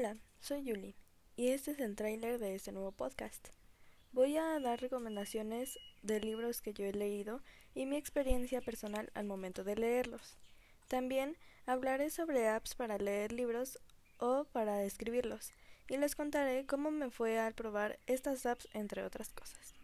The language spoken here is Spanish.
Hola, soy Yuli y este es el tráiler de este nuevo podcast. Voy a dar recomendaciones de libros que yo he leído y mi experiencia personal al momento de leerlos. También hablaré sobre apps para leer libros o para escribirlos y les contaré cómo me fue al probar estas apps entre otras cosas.